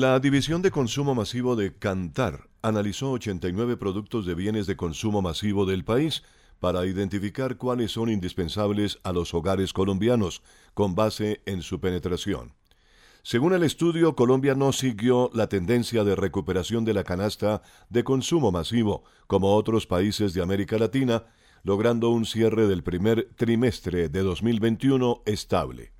La División de Consumo Masivo de Cantar analizó 89 productos de bienes de consumo masivo del país para identificar cuáles son indispensables a los hogares colombianos, con base en su penetración. Según el estudio, Colombia no siguió la tendencia de recuperación de la canasta de consumo masivo, como otros países de América Latina, logrando un cierre del primer trimestre de 2021 estable.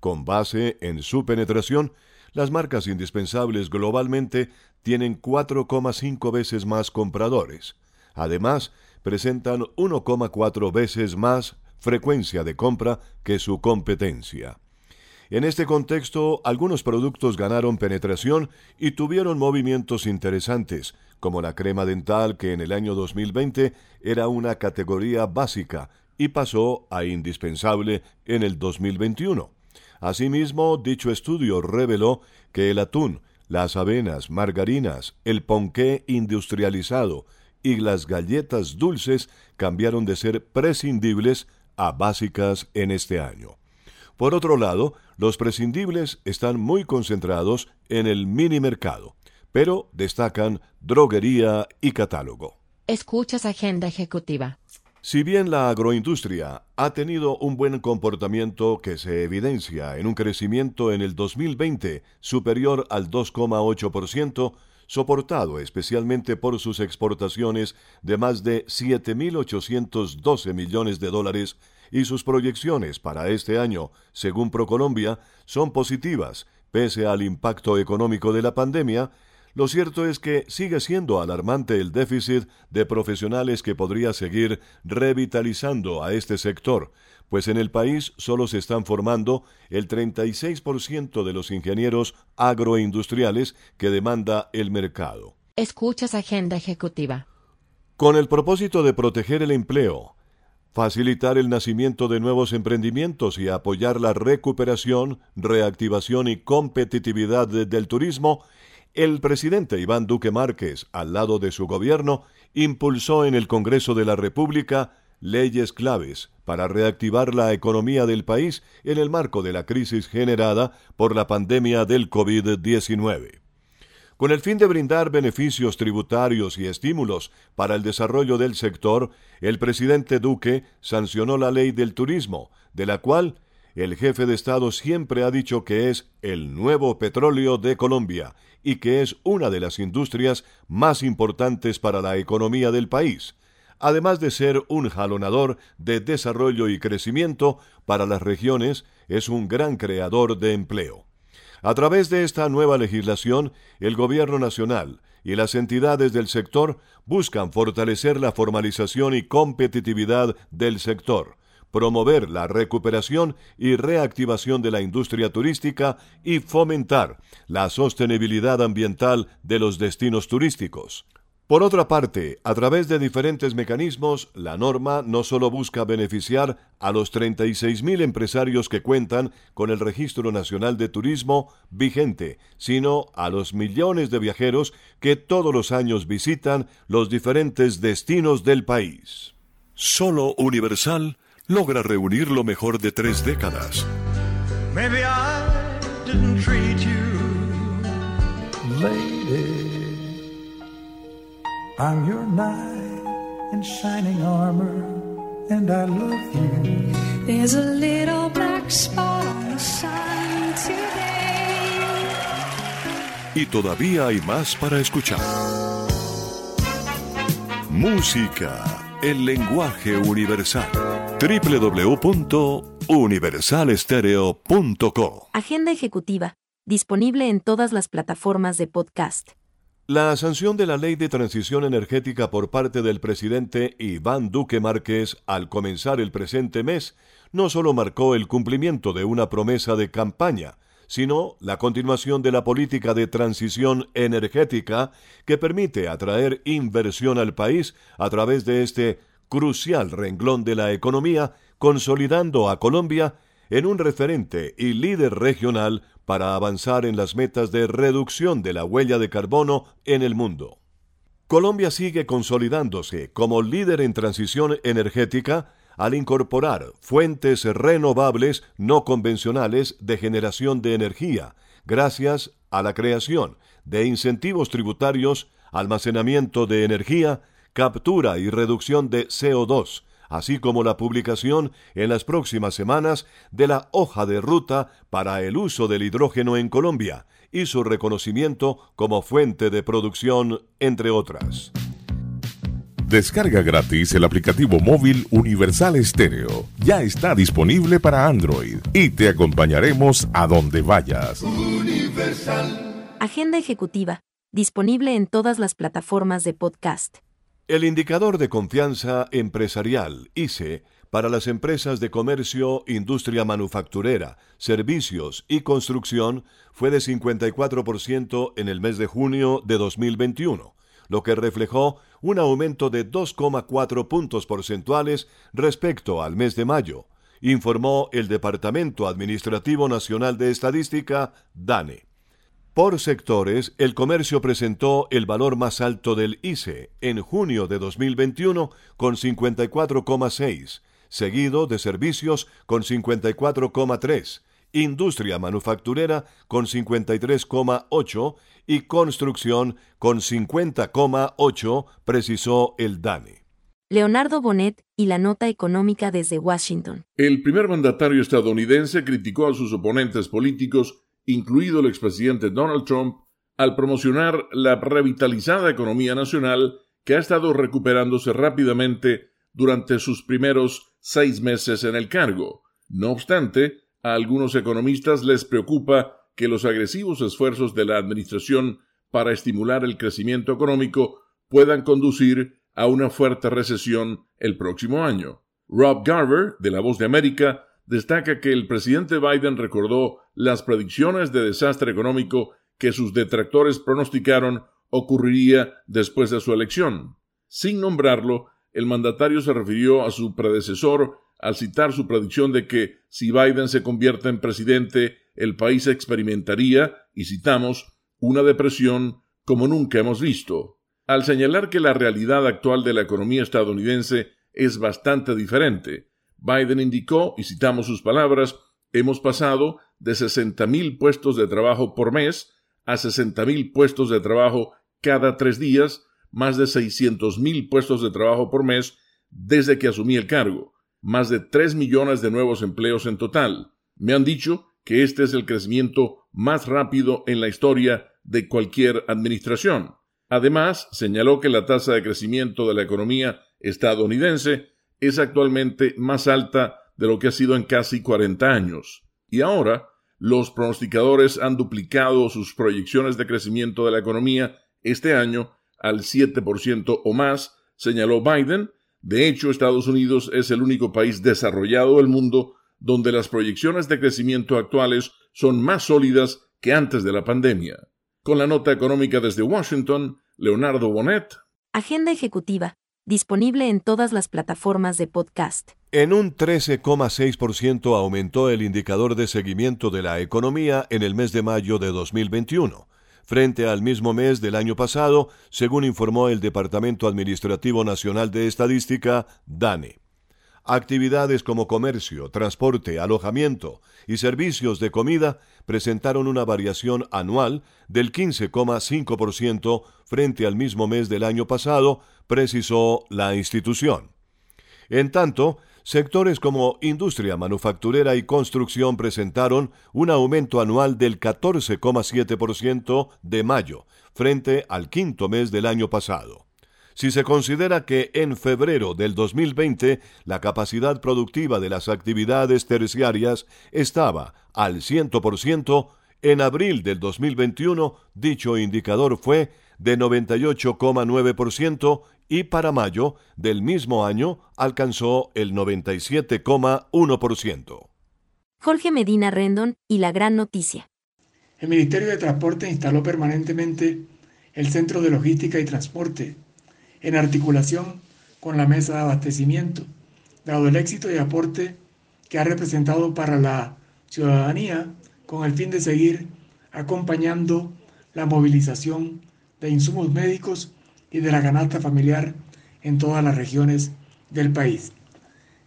Con base en su penetración, las marcas indispensables globalmente tienen 4,5 veces más compradores. Además, presentan 1,4 veces más frecuencia de compra que su competencia. En este contexto, algunos productos ganaron penetración y tuvieron movimientos interesantes, como la crema dental que en el año 2020 era una categoría básica y pasó a indispensable en el 2021. Asimismo, dicho estudio reveló que el atún, las avenas, margarinas, el ponqué industrializado y las galletas dulces cambiaron de ser prescindibles a básicas en este año. Por otro lado, los prescindibles están muy concentrados en el mini mercado, pero destacan droguería y catálogo. Escuchas Agenda Ejecutiva. Si bien la agroindustria ha tenido un buen comportamiento que se evidencia en un crecimiento en el 2020 superior al 2,8%, soportado especialmente por sus exportaciones de más de 7.812 millones de dólares y sus proyecciones para este año, según Procolombia, son positivas, pese al impacto económico de la pandemia, lo cierto es que sigue siendo alarmante el déficit de profesionales que podría seguir revitalizando a este sector, pues en el país solo se están formando el 36% de los ingenieros agroindustriales que demanda el mercado. Escuchas Agenda Ejecutiva. Con el propósito de proteger el empleo, facilitar el nacimiento de nuevos emprendimientos y apoyar la recuperación, reactivación y competitividad del turismo, el presidente Iván Duque Márquez, al lado de su gobierno, impulsó en el Congreso de la República leyes claves para reactivar la economía del país en el marco de la crisis generada por la pandemia del COVID-19 con el fin de brindar beneficios tributarios y estímulos para el desarrollo del sector, el presidente Duque sancionó la ley del turismo, de la cual el jefe de Estado siempre ha dicho que es el nuevo petróleo de Colombia y que es una de las industrias más importantes para la economía del país, además de ser un jalonador de desarrollo y crecimiento para las regiones, es un gran creador de empleo. A través de esta nueva legislación, el Gobierno Nacional y las entidades del sector buscan fortalecer la formalización y competitividad del sector, promover la recuperación y reactivación de la industria turística y fomentar la sostenibilidad ambiental de los destinos turísticos. Por otra parte, a través de diferentes mecanismos, la norma no solo busca beneficiar a los 36.000 empresarios que cuentan con el Registro Nacional de Turismo vigente, sino a los millones de viajeros que todos los años visitan los diferentes destinos del país. Solo Universal logra reunir lo mejor de tres décadas. Maybe I didn't treat you. Lady, I'm your knight in shining armor, and I love you. There's a little black spot on the sun today. Y todavía hay más para escuchar. Música, el lenguaje universal. www.universalestereo.co Agenda Ejecutiva, disponible en todas las plataformas de podcast. La sanción de la ley de transición energética por parte del presidente Iván Duque Márquez al comenzar el presente mes no solo marcó el cumplimiento de una promesa de campaña, sino la continuación de la política de transición energética que permite atraer inversión al país a través de este crucial renglón de la economía, consolidando a Colombia en un referente y líder regional para avanzar en las metas de reducción de la huella de carbono en el mundo. Colombia sigue consolidándose como líder en transición energética al incorporar fuentes renovables no convencionales de generación de energía, gracias a la creación de incentivos tributarios, almacenamiento de energía, captura y reducción de CO2, así como la publicación en las próximas semanas de la hoja de ruta para el uso del hidrógeno en Colombia y su reconocimiento como fuente de producción, entre otras. Descarga gratis el aplicativo móvil Universal Estéreo. Ya está disponible para Android y te acompañaremos a donde vayas. Agenda ejecutiva, disponible en todas las plataformas de podcast. El indicador de confianza empresarial, ICE, para las empresas de comercio, industria manufacturera, servicios y construcción fue de 54% en el mes de junio de 2021 lo que reflejó un aumento de 2,4 puntos porcentuales respecto al mes de mayo, informó el Departamento Administrativo Nacional de Estadística, DANE. Por sectores, el comercio presentó el valor más alto del ICE en junio de 2021 con 54,6, seguido de servicios con 54,3, industria manufacturera con 53,8 y construcción con 50,8, precisó el DANE. Leonardo Bonet y la nota económica desde Washington. El primer mandatario estadounidense criticó a sus oponentes políticos, incluido el expresidente Donald Trump, al promocionar la revitalizada economía nacional que ha estado recuperándose rápidamente durante sus primeros seis meses en el cargo. No obstante, a algunos economistas les preocupa que los agresivos esfuerzos de la Administración para estimular el crecimiento económico puedan conducir a una fuerte recesión el próximo año. Rob Garver, de La Voz de América, destaca que el presidente Biden recordó las predicciones de desastre económico que sus detractores pronosticaron ocurriría después de su elección. Sin nombrarlo, el mandatario se refirió a su predecesor al citar su predicción de que si Biden se convierte en presidente, el país experimentaría, y citamos, una depresión como nunca hemos visto, al señalar que la realidad actual de la economía estadounidense es bastante diferente. Biden indicó, y citamos sus palabras, hemos pasado de 60.000 puestos de trabajo por mes a 60.000 puestos de trabajo cada tres días, más de 600.000 puestos de trabajo por mes desde que asumí el cargo, más de 3 millones de nuevos empleos en total. Me han dicho que este es el crecimiento más rápido en la historia de cualquier administración. Además, señaló que la tasa de crecimiento de la economía estadounidense es actualmente más alta de lo que ha sido en casi 40 años. Y ahora, los pronosticadores han duplicado sus proyecciones de crecimiento de la economía este año al 7% o más, señaló Biden. De hecho, Estados Unidos es el único país desarrollado del mundo donde las proyecciones de crecimiento actuales son más sólidas que antes de la pandemia. Con la nota económica desde Washington, Leonardo Bonet. Agenda ejecutiva, disponible en todas las plataformas de podcast. En un 13,6% aumentó el indicador de seguimiento de la economía en el mes de mayo de 2021, frente al mismo mes del año pasado, según informó el Departamento Administrativo Nacional de Estadística, DANE. Actividades como comercio, transporte, alojamiento y servicios de comida presentaron una variación anual del 15,5% frente al mismo mes del año pasado, precisó la institución. En tanto, sectores como industria manufacturera y construcción presentaron un aumento anual del 14,7% de mayo frente al quinto mes del año pasado si se considera que en febrero del 2020 la capacidad productiva de las actividades terciarias estaba al 100%, en abril del 2021 dicho indicador fue de 98,9% y para mayo del mismo año alcanzó el 97,1%. Jorge Medina Rendon y la gran noticia. El Ministerio de Transporte instaló permanentemente el Centro de Logística y Transporte en articulación con la mesa de abastecimiento, dado el éxito y aporte que ha representado para la ciudadanía con el fin de seguir acompañando la movilización de insumos médicos y de la canasta familiar en todas las regiones del país.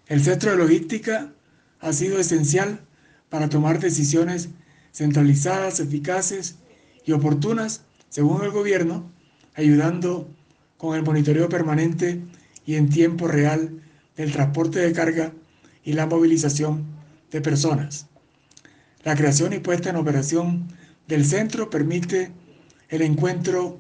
El centro de logística ha sido esencial para tomar decisiones centralizadas, eficaces y oportunas, según el gobierno, ayudando con el monitoreo permanente y en tiempo real del transporte de carga y la movilización de personas. La creación y puesta en operación del centro permite el encuentro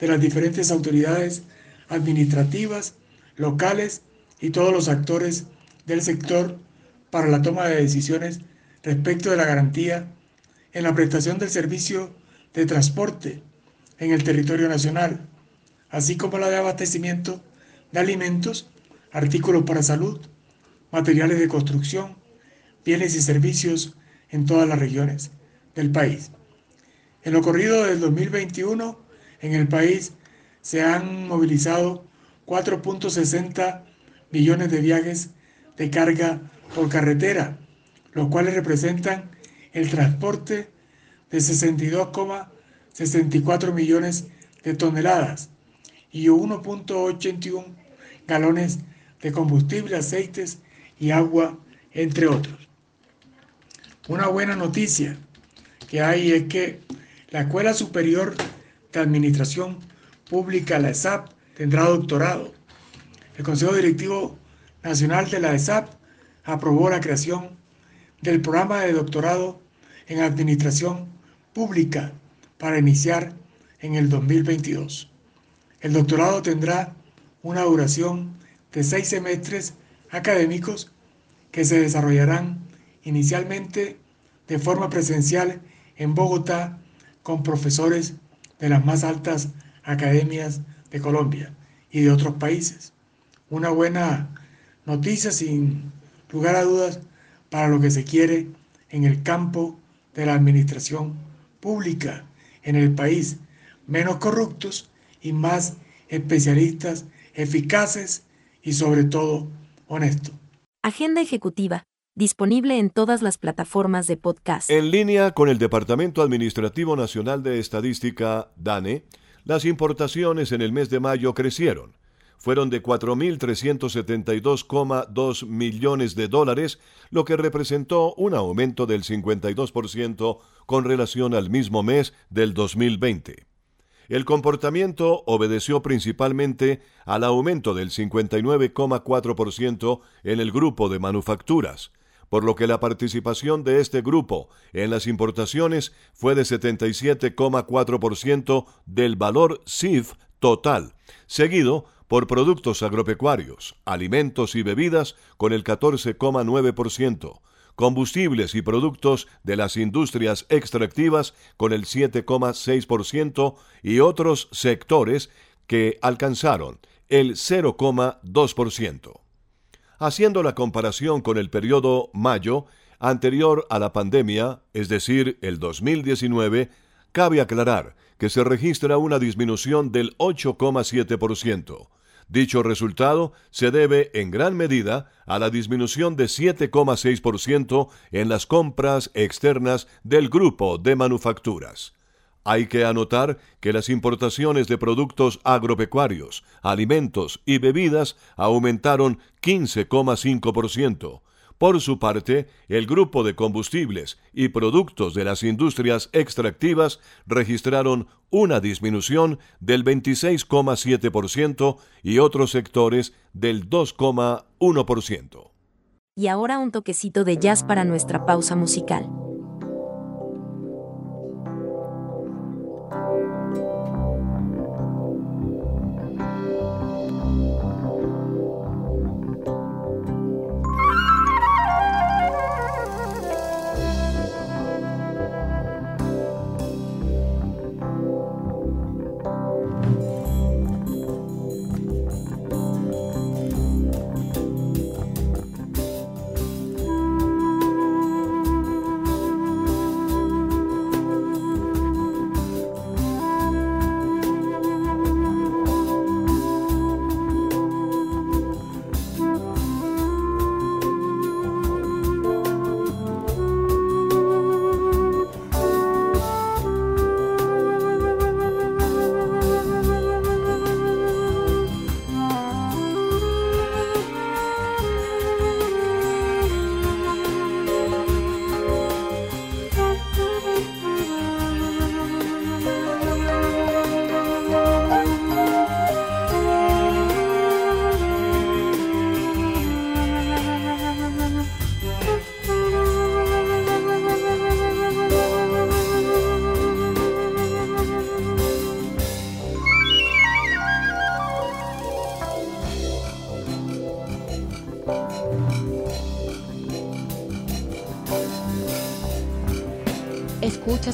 de las diferentes autoridades administrativas, locales y todos los actores del sector para la toma de decisiones respecto de la garantía en la prestación del servicio de transporte en el territorio nacional, así como la de abastecimiento de alimentos, artículos para salud, materiales de construcción, bienes y servicios en todas las regiones del país. En lo corrido del 2021, en el país se han movilizado 4.60 millones de viajes de carga por carretera, los cuales representan el transporte de 62,64 millones de toneladas y 1.81 galones de combustible, aceites y agua, entre otros. Una buena noticia que hay es que la Escuela Superior de Administración Pública, la ESAP, tendrá doctorado. El Consejo Directivo Nacional de la ESAP aprobó la creación del programa de doctorado en Administración Pública para iniciar en el 2022. El doctorado tendrá una duración de seis semestres académicos que se desarrollarán inicialmente de forma presencial en Bogotá con profesores de las más altas academias de Colombia y de otros países. Una buena noticia sin lugar a dudas para lo que se quiere en el campo de la administración pública en el país, menos corruptos y más especialistas eficaces y sobre todo honestos. Agenda ejecutiva, disponible en todas las plataformas de podcast. En línea con el Departamento Administrativo Nacional de Estadística, DANE, las importaciones en el mes de mayo crecieron. Fueron de 4.372,2 millones de dólares, lo que representó un aumento del 52% con relación al mismo mes del 2020. El comportamiento obedeció principalmente al aumento del 59,4% en el grupo de manufacturas, por lo que la participación de este grupo en las importaciones fue de 77,4% del valor CIF total, seguido por productos agropecuarios, alimentos y bebidas con el 14,9%, combustibles y productos de las industrias extractivas con el 7,6% y otros sectores que alcanzaron el 0,2%. Haciendo la comparación con el periodo mayo anterior a la pandemia, es decir, el 2019, cabe aclarar que se registra una disminución del 8,7%. Dicho resultado se debe en gran medida a la disminución de 7,6% en las compras externas del grupo de manufacturas. Hay que anotar que las importaciones de productos agropecuarios, alimentos y bebidas aumentaron 15,5%. Por su parte, el grupo de combustibles y productos de las industrias extractivas registraron una disminución del 26,7% y otros sectores del 2,1%. Y ahora un toquecito de jazz para nuestra pausa musical.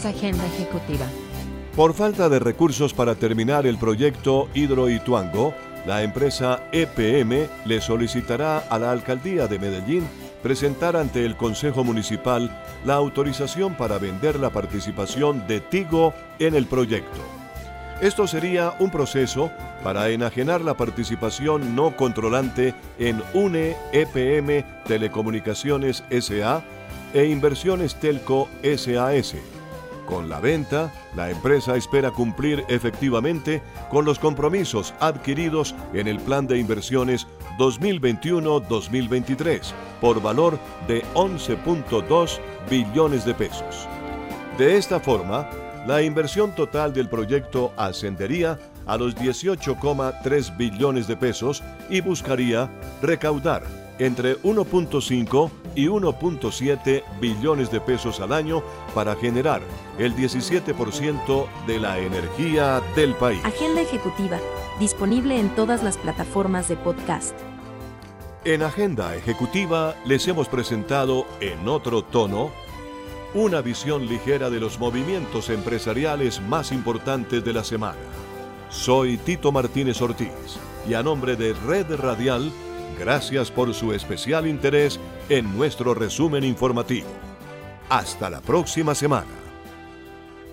Agenda Ejecutiva. Por falta de recursos para terminar el proyecto Hidroituango, la empresa EPM le solicitará a la alcaldía de Medellín presentar ante el Consejo Municipal la autorización para vender la participación de Tigo en el proyecto. Esto sería un proceso para enajenar la participación no controlante en UNE EPM Telecomunicaciones SA e Inversiones Telco SAS. Con la venta, la empresa espera cumplir efectivamente con los compromisos adquiridos en el Plan de Inversiones 2021-2023 por valor de 11.2 billones de pesos. De esta forma, la inversión total del proyecto ascendería a los 18,3 billones de pesos y buscaría recaudar entre 1.5 y 1.7 billones de pesos al año para generar el 17% de la energía del país. Agenda Ejecutiva, disponible en todas las plataformas de podcast. En Agenda Ejecutiva les hemos presentado en otro tono una visión ligera de los movimientos empresariales más importantes de la semana. Soy Tito Martínez Ortiz y a nombre de Red Radial, gracias por su especial interés en nuestro resumen informativo. Hasta la próxima semana.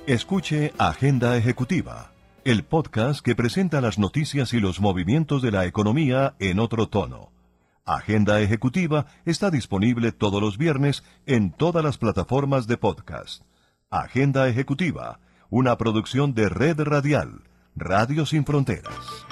Escuche Agenda Ejecutiva, el podcast que presenta las noticias y los movimientos de la economía en otro tono. Agenda Ejecutiva está disponible todos los viernes en todas las plataformas de podcast. Agenda Ejecutiva, una producción de Red Radial, Radio Sin Fronteras.